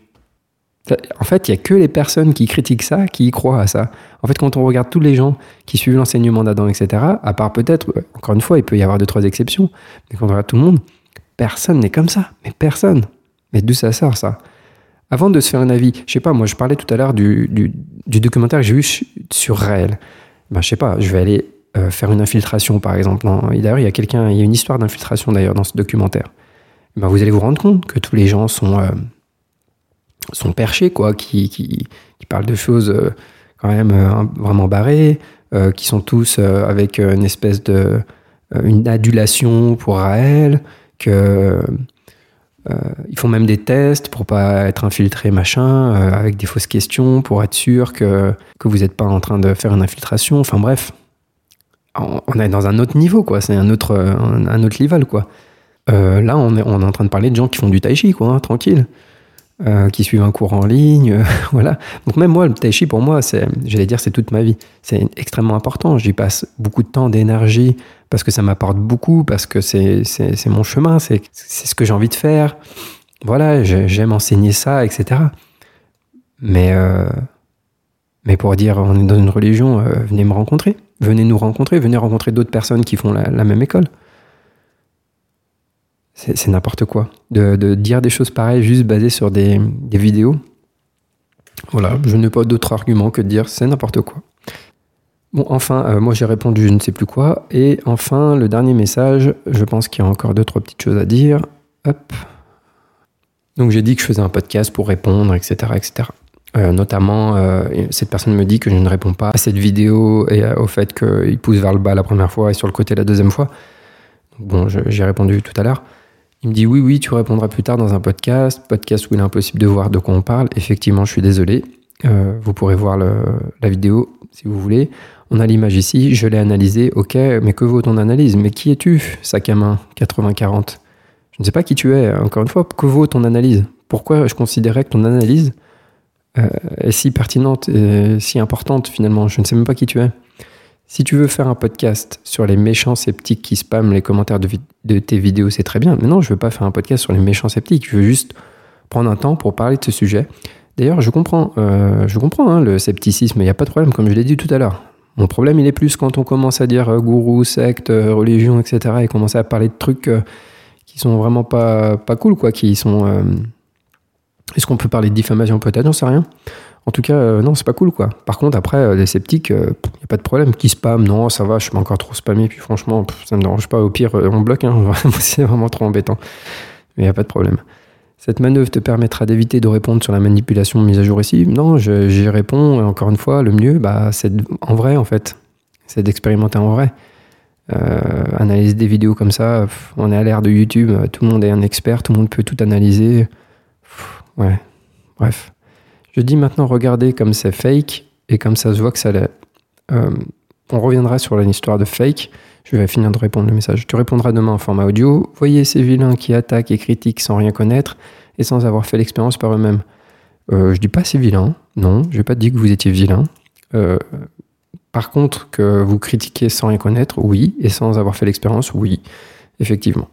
En fait, il n'y a que les personnes qui critiquent ça, qui y croient à ça. En fait, quand on regarde tous les gens qui suivent l'enseignement d'Adam, etc., à part peut-être, encore une fois, il peut y avoir deux, trois exceptions, mais quand on regarde tout le monde, personne n'est comme ça. Mais personne. Mais d'où ça sort, ça? Avant de se faire un avis, je sais pas, moi je parlais tout à l'heure du, documentaire que j'ai vu sur réel ben, je sais pas, je vais aller euh, faire une infiltration, par exemple. D'ailleurs, il y a quelqu'un, il y a une histoire d'infiltration d'ailleurs dans ce documentaire. Ben, vous allez vous rendre compte que tous les gens sont, euh, sont perchés, quoi, qui, qui, parlent de choses euh, quand même vraiment barrées, qui sont tous avec une espèce de une adulation pour Raël, que euh, font même des tests pour pas être infiltré, machin, euh, avec des fausses questions pour être sûr que, que vous n'êtes pas en train de faire une infiltration. Enfin bref, on, est dans un autre niveau, quoi. C'est un autre, un, autre level, quoi. Euh, là, on est, on est en train de parler de gens qui font du tai chi, quoi, hein, tranquille. Euh, qui suivent un cours en ligne, euh, voilà. Donc même moi, le tai chi pour moi, c'est, j'allais dire, c'est toute ma vie. C'est extrêmement important. J'y passe beaucoup de temps, d'énergie, parce que ça m'apporte beaucoup, parce que c'est, c'est, mon chemin, c'est, c'est ce que j'ai envie de faire. Voilà, j'aime enseigner ça, etc. Mais, euh, mais pour dire, on est dans une religion, venez me rencontrer, venez nous rencontrer, venez rencontrer d'autres personnes qui font la même école. C'est n'importe quoi. De, dire des choses pareilles juste basées sur des, vidéos. Voilà, je n'ai pas d'autre argument que de dire c'est n'importe quoi. Bon, enfin, euh, moi j'ai répondu je ne sais plus quoi. Et enfin, le dernier message, je pense qu'il y a encore deux, trois petites choses à dire. Hop. Donc j'ai dit que je faisais un podcast pour répondre, etc. etc. Euh, notamment, euh, cette personne me dit que je ne réponds pas à cette vidéo et au fait qu'il pousse vers le bas la première fois et sur le côté la deuxième fois. bon, j'ai répondu tout à l'heure. Il me dit oui, oui, tu répondras plus tard dans un podcast, podcast où il est impossible de voir de quoi on parle. Effectivement, je suis désolé. Euh, vous pourrez voir la vidéo si vous voulez. On a l'image ici, je l'ai analysée. Ok, mais que vaut ton analyse? Mais qui es-tu, sac à main 80-40 Je ne sais pas qui tu es. Encore une fois, que vaut ton analyse? Pourquoi je considérais que ton analyse euh, est si pertinente et si importante finalement? Je ne sais même pas qui tu es. Si tu veux faire un podcast sur les méchants sceptiques qui spamment les commentaires de, tes vidéos, c'est très bien. Mais non, je veux pas faire un podcast sur les méchants sceptiques. Je veux juste prendre un temps pour parler de ce sujet. D'ailleurs, je comprends, euh, je comprends hein, le scepticisme, il n'y a pas de problème, comme je l'ai dit tout à l'heure. Mon problème, il est plus quand on commence à dire euh, gourou, secte, euh, religion, etc. et commencer à parler de trucs qui sont vraiment pas, cool, quoi, qui sont. Est-ce qu'on peut parler de diffamation? Peut-être, j'en sais rien. En tout cas, euh, non, c'est pas cool, quoi. Par contre, après, euh, les sceptiques, il euh, n'y a pas de problème. Qui spam? Non, ça va, je suis pas encore trop spammé. Puis franchement, ça me dérange pas. Au pire, on bloque. Hein. c'est vraiment trop embêtant. Mais il n'y a pas de problème. Cette manœuvre te permettra d'éviter de répondre sur la manipulation mise à jour ici. Non, j'y réponds. Encore une fois, le mieux, bah, c'est en vrai, en fait. C'est d'expérimenter en vrai. analyser des vidéos comme ça, on est à l'ère de YouTube. Tout le monde est un expert. Tout le monde peut tout analyser. ouais, bref. Je dis maintenant, regardez comme c'est fake et comme ça se voit que ça l'est. Euh, on reviendra sur l'histoire de fake. Je vais finir de répondre le message. Tu répondras demain en format audio. Voyez ces vilains qui attaquent et critiquent sans rien connaître et sans avoir fait l'expérience par eux-mêmes. Euh, je dis pas ces vilains, non, je n'ai pas dit que vous étiez vilain. Euh, par contre, que vous critiquez sans rien connaître, oui, et sans avoir fait l'expérience, oui, effectivement.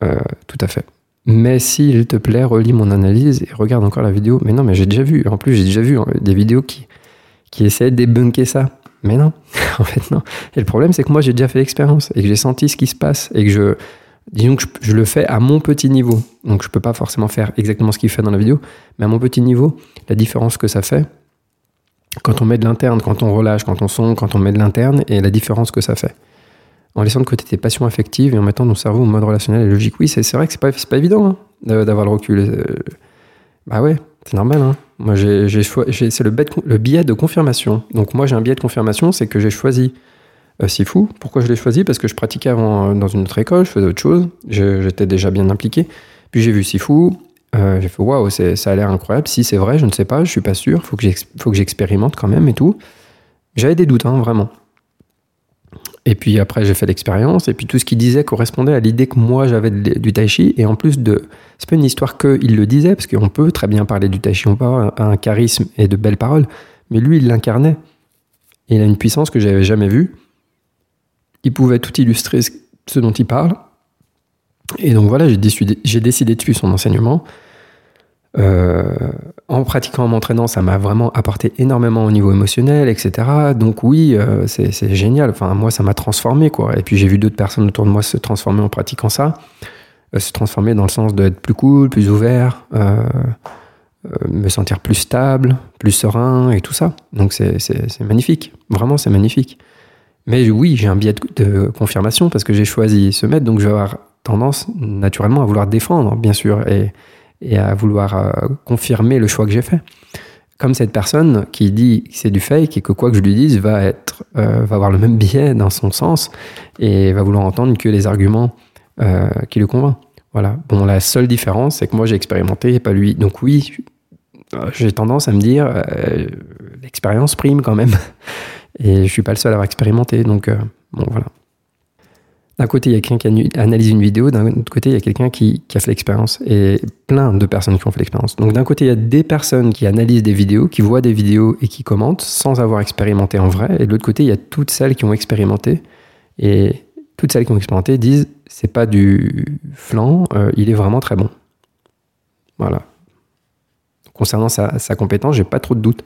Tout à fait. Mais s'il te plaît, relis mon analyse et regarde encore la vidéo. Mais non, mais j'ai déjà vu. En plus, j'ai déjà vu hein, des vidéos qui, qui essaient de débunker ça. Mais non, en fait non. Et le problème c'est que moi j'ai déjà fait l'expérience et que j'ai senti ce qui se passe et que je, disons que je, le fais à mon petit niveau. Donc je peux pas forcément faire exactement ce qu'il fait dans la vidéo, mais à mon petit niveau, la différence que ça fait quand on met de l'interne, quand on relâche, quand on sonde, quand on met de l'interne et la différence que ça fait. En laissant de côté tes passions affectives et en mettant ton cerveau en mode relationnel et logique. Oui, c'est vrai que c'est pas, pas évident hein, d'avoir le recul. Euh, bah ouais, c'est normal. Hein. Moi, j'ai, c'est le, le biais de confirmation. Donc moi, j'ai un biais de confirmation, c'est que j'ai choisi euh, Sifu. Pourquoi je l'ai choisi? Parce que je pratiquais avant euh, dans une autre école, je faisais autre chose, j'étais déjà bien impliqué. Puis j'ai vu Sifu, euh, j'ai fait waouh, ça a l'air incroyable. Si c'est vrai, je ne sais pas, je suis pas sûr, faut que j'expérimente quand même et tout. J'avais des doutes, hein, vraiment. Et puis après, j'ai fait l'expérience, et puis tout ce qu'il disait correspondait à l'idée que moi j'avais du tai chi. Et en plus de. C'est pas une histoire qu'il le disait, parce qu'on peut très bien parler du tai chi, on peut avoir un charisme et de belles paroles, mais lui, il l'incarnait. il a une puissance que j'avais jamais vue il pouvait tout illustrer ce dont il parle. Et donc voilà, j'ai décidé, j'ai décidé de suivre son enseignement. Euh, en pratiquant, en m'entraînant, ça m'a vraiment apporté énormément au niveau émotionnel, etc. Donc oui, euh, c'est, génial. Enfin, moi, ça m'a transformé, quoi. Et puis j'ai vu d'autres personnes autour de moi se transformer en pratiquant ça, euh, se transformer dans le sens d'être plus cool, plus ouvert, me sentir plus stable, plus serein et tout ça. Donc c'est, magnifique. Vraiment, c'est magnifique. Mais oui, j'ai un biais de, confirmation parce que j'ai choisi ce maître, donc je vais avoir tendance naturellement à vouloir défendre, bien sûr, et, et à vouloir euh, confirmer le choix que j'ai fait. Comme cette personne qui dit que c'est du fake et que quoi que je lui dise va être, euh, va avoir le même biais dans son sens et va vouloir entendre que les arguments euh, qui le convainquent. Voilà. Bon, la seule différence, c'est que moi j'ai expérimenté et pas lui. Donc oui, j'ai tendance à me dire, l'expérience prime quand même. Et je suis pas le seul à avoir expérimenté. Donc, euh, bon, voilà. D'un côté, il y a quelqu'un qui analyse une vidéo, d'un autre côté, il y a quelqu'un qui, a fait l'expérience, et plein de personnes qui ont fait l'expérience. Donc d'un côté, il y a des personnes qui analysent des vidéos, qui voient des vidéos et qui commentent sans avoir expérimenté en vrai, et de l'autre côté, il y a toutes celles qui ont expérimenté, et toutes celles qui ont expérimenté disent c'est pas du flan, euh, il est vraiment très bon. Voilà. Concernant sa, sa compétence, j'ai pas trop de doutes.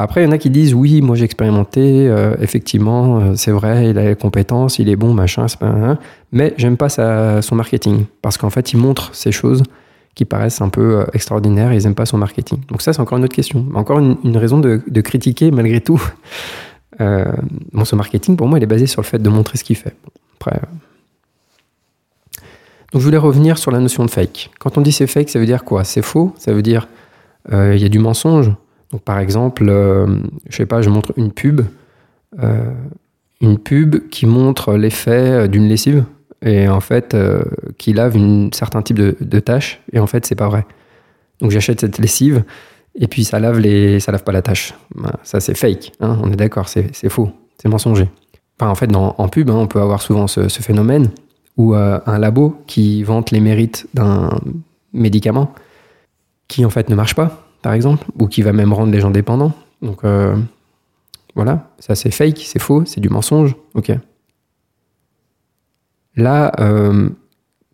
Après, il y en a qui disent oui, moi j'ai expérimenté, euh, effectivement, euh, c'est vrai, il a les compétences, il est bon, machin, c'est pas mais j'aime pas son marketing parce qu'en fait, il montre ces choses qui paraissent un peu euh, extraordinaires et ils n'aiment pas son marketing. Donc ça, c'est encore une autre question. Encore une, raison de, critiquer malgré tout. bon, ce marketing, pour moi, il est basé sur le fait de montrer ce qu'il fait. après. Donc je voulais revenir sur la notion de fake. Quand on dit c'est fake, ça veut dire quoi? C'est faux? Ça veut dire il y a du mensonge? Donc par exemple, euh, je sais pas, je montre une pub, euh, une pub qui montre l'effet d'une lessive et en fait euh, qui lave un certain type de, de tâche et en fait c'est pas vrai. Donc j'achète cette lessive et puis ça lave les, ça lave pas la tâche. Ça c'est fake, hein, on est d'accord, c'est faux, c'est mensonger. Enfin, en fait, dans, en pub, hein, on peut avoir souvent ce, ce phénomène où un labo qui vante les mérites d'un médicament qui en fait ne marche pas par exemple, ou qui va même rendre les gens dépendants. Donc euh, voilà, ça c'est fake, c'est faux, c'est du mensonge. Ok. Là, euh,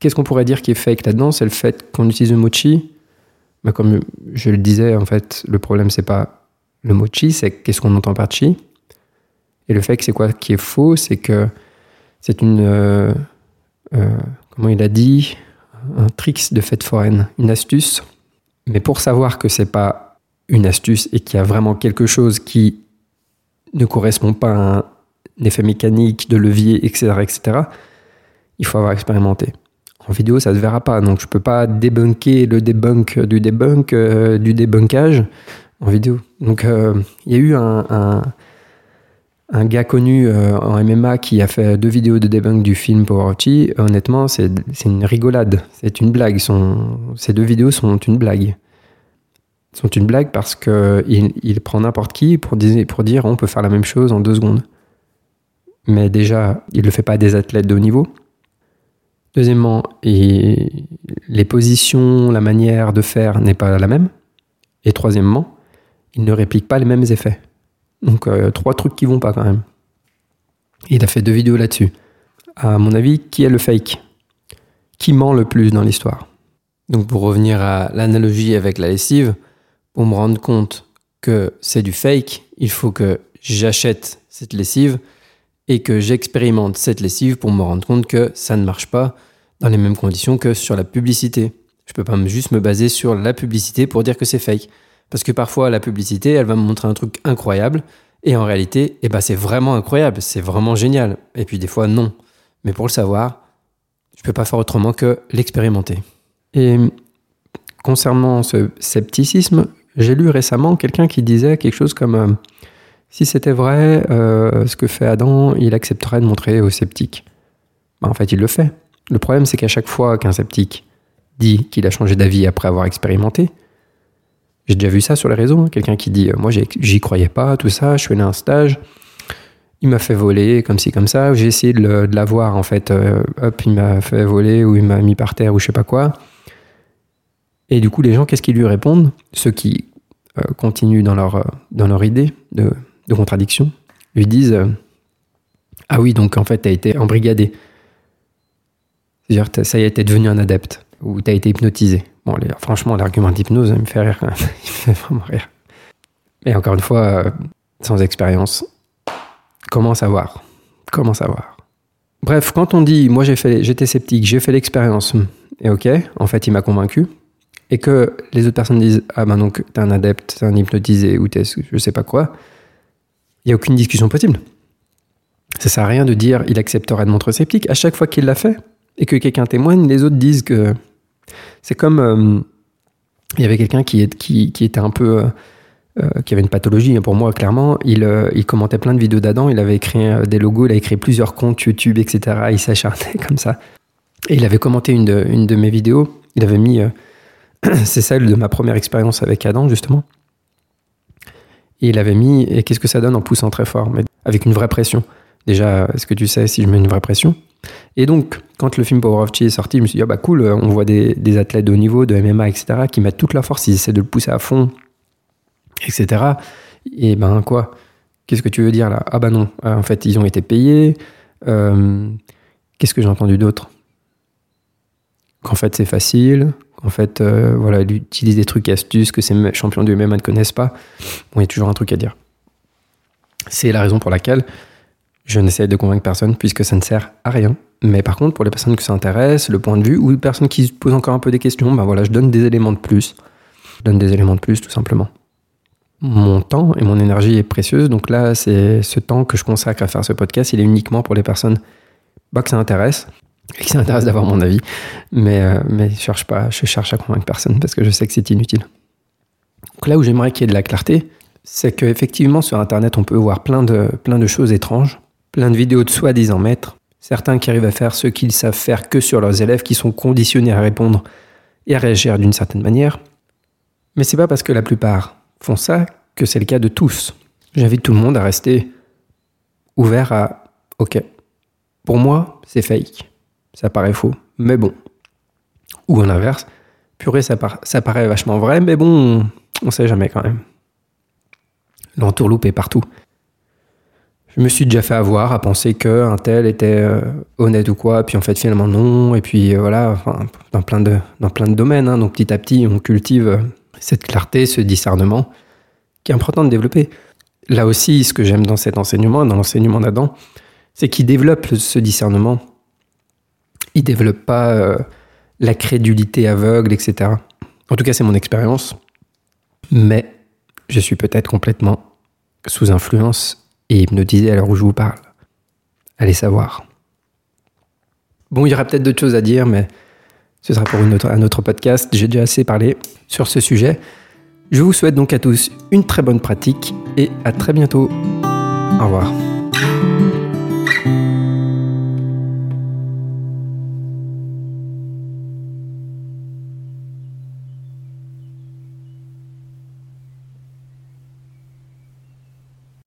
qu'est-ce qu'on pourrait dire qui est fake là-dedans? C'est le fait qu'on utilise le mochi. Bah, comme je le disais, en fait, le problème c'est pas le mochi, c'est qu'est-ce qu'on entend par chi. Et le fake, c'est quoi qui est faux C'est que c'est une. Euh, comment il a dit? Un tricks de fête foraine, une astuce mais pour savoir que c'est pas une astuce et qu'il y a vraiment quelque chose qui ne correspond pas à un effet mécanique de levier, etc., etc., il faut avoir expérimenté. En vidéo, ça ne se verra pas, donc je ne peux pas débunker le debunk du debunk euh, du débunkage en vidéo. Donc euh, il y a eu un, gars connu euh, en MMA qui a fait deux vidéos de debunk du film Power Honnêtement, c'est une rigolade, c'est une blague. ces deux vidéos sont une blague sont une blague parce qu'il il prend n'importe qui pour dire, on peut faire la même chose en deux secondes. Mais déjà, il ne le fait pas des athlètes de haut niveau. Deuxièmement, les positions, la manière de faire n'est pas la même. Et troisièmement, il ne réplique pas les mêmes effets. Donc euh, trois trucs qui vont pas quand même. Il a fait deux vidéos là-dessus. À mon avis, qui est le fake? Qui ment le plus dans l'histoire? Donc pour revenir à l'analogie avec la lessive, pour me rendre compte que c'est du fake, il faut que j'achète cette lessive et que j'expérimente cette lessive pour me rendre compte que ça ne marche pas dans les mêmes conditions que sur la publicité. Je peux pas juste me baser sur la publicité pour dire que c'est fake. Parce que parfois, la publicité, elle va me montrer un truc incroyable, et en réalité, eh ben, c'est vraiment incroyable, c'est vraiment génial. Et puis des fois, non. Mais pour le savoir, je peux pas faire autrement que l'expérimenter. Et concernant ce scepticisme, j'ai lu récemment quelqu'un qui disait quelque chose comme euh, si c'était vrai, euh, ce que fait Adam, il accepterait de montrer aux sceptiques. Ben, en fait, il le fait. Le problème, c'est qu'à chaque fois qu'un sceptique dit qu'il a changé d'avis après avoir expérimenté, j'ai déjà vu ça sur les réseaux, hein. quelqu'un qui dit euh, Moi, j'y croyais pas, tout ça, je suis allé à un stage, il m'a fait voler, comme ci, comme ça, j'ai essayé de l'avoir, en fait, euh, hop, il m'a fait voler, ou il m'a mis par terre, ou je sais pas quoi. Et du coup, les gens, qu'est-ce qu'ils lui répondent? Ceux qui euh, continuent dans leur, dans leur idée de, contradiction, lui disent Ah oui, donc en fait, tu as été embrigadé. C'est-à-dire, ça y est, t'es devenu un adepte, ou t'as été hypnotisé. Bon, franchement, l'argument d'hypnose, il me fait rire quand même. il me fait vraiment rire. Mais encore une fois, euh, sans expérience, comment savoir? Comment savoir? Bref, quand on dit, moi j'ai fait, j'étais sceptique, j'ai fait l'expérience, et ok, en fait il m'a convaincu, et que les autres personnes disent, ah ben donc t'es un adepte, t'es un hypnotisé, ou t'es je sais pas quoi, il n'y a aucune discussion possible. Ça sert à rien de dire, il accepterait de montrer sceptique. À chaque fois qu'il l'a fait, et que quelqu'un témoigne, les autres disent que c'est comme euh, il y avait quelqu'un qui, était un peu euh, euh, qui avait une pathologie hein, pour moi clairement. Il, il commentait plein de vidéos d'Adam. Il avait écrit des logos, il a écrit plusieurs comptes YouTube, etc. Il s'acharnait comme ça. Et il avait commenté une de, une de mes vidéos. Il avait mis c'est celle de ma première expérience avec Adam justement. Et il avait mis et qu'est-ce que ça donne en poussant très fort, mais avec une vraie pression. Déjà, est-ce que tu sais si je mets une vraie pression et donc, quand le film Power of Chi est sorti, je me suis dit, ah bah cool, on voit des, athlètes de haut niveau, de MMA, etc., qui mettent toute leur force, ils essaient de le pousser à fond, etc. Et ben quoi? Qu'est-ce que tu veux dire là? Ah bah non, euh, en fait, ils ont été payés. Euh, qu'est-ce que j'ai entendu d'autre? Qu'en fait, c'est facile. Qu'en fait, euh, voilà, ils utilisent des trucs et astuces que ces champions du MMA ne connaissent pas. Bon, il y a toujours un truc à dire. C'est la raison pour laquelle je n'essaie de convaincre personne puisque ça ne sert à rien. Mais par contre, pour les personnes qui s'intéressent, le point de vue, ou les personnes qui se posent encore un peu des questions, ben voilà, je donne des éléments de plus. Je donne des éléments de plus, tout simplement. Mon temps et mon énergie est précieuse, donc là, c'est ce temps que je consacre à faire ce podcast, il est uniquement pour les personnes bah, que ça intéresse, et qui s'intéressent d'avoir mon avis. Mais, euh, mais je cherche pas, je cherche à convaincre personne parce que je sais que c'est inutile. Donc là où j'aimerais qu'il y ait de la clarté, c'est qu'effectivement sur Internet, on peut voir plein de, plein de choses étranges plein de vidéos de soi-disant maîtres, certains qui arrivent à faire ce qu'ils savent faire que sur leurs élèves qui sont conditionnés à répondre et à réagir d'une certaine manière. Mais c'est pas parce que la plupart font ça que c'est le cas de tous. J'invite tout le monde à rester ouvert à OK. Pour moi, c'est fake. Ça paraît faux, mais bon. Ou en inverse, purée, ça, ça paraît vachement vrai, mais bon, on sait jamais quand même. L'entourloupe est partout. Je me suis déjà fait avoir à penser qu'un tel était euh, honnête ou quoi, puis en fait finalement non, et puis euh, voilà, enfin, dans, plein de, dans plein de domaines. Hein. donc petit à petit, on cultive euh, cette clarté, ce discernement, qui est important de développer. Là aussi, ce que j'aime dans cet enseignement, dans l'enseignement d'Adam, c'est qu'il développe ce discernement. Il développe pas la crédulité aveugle, etc. En tout cas, c'est mon expérience. Mais je suis peut-être complètement sous influence et hypnotisé à l'heure où je vous parle? Allez savoir. Bon, il y aura peut-être d'autres choses à dire, mais ce sera pour un autre podcast. J'ai déjà assez parlé sur ce sujet. Je vous souhaite donc à tous une très bonne pratique et à très bientôt. Au revoir.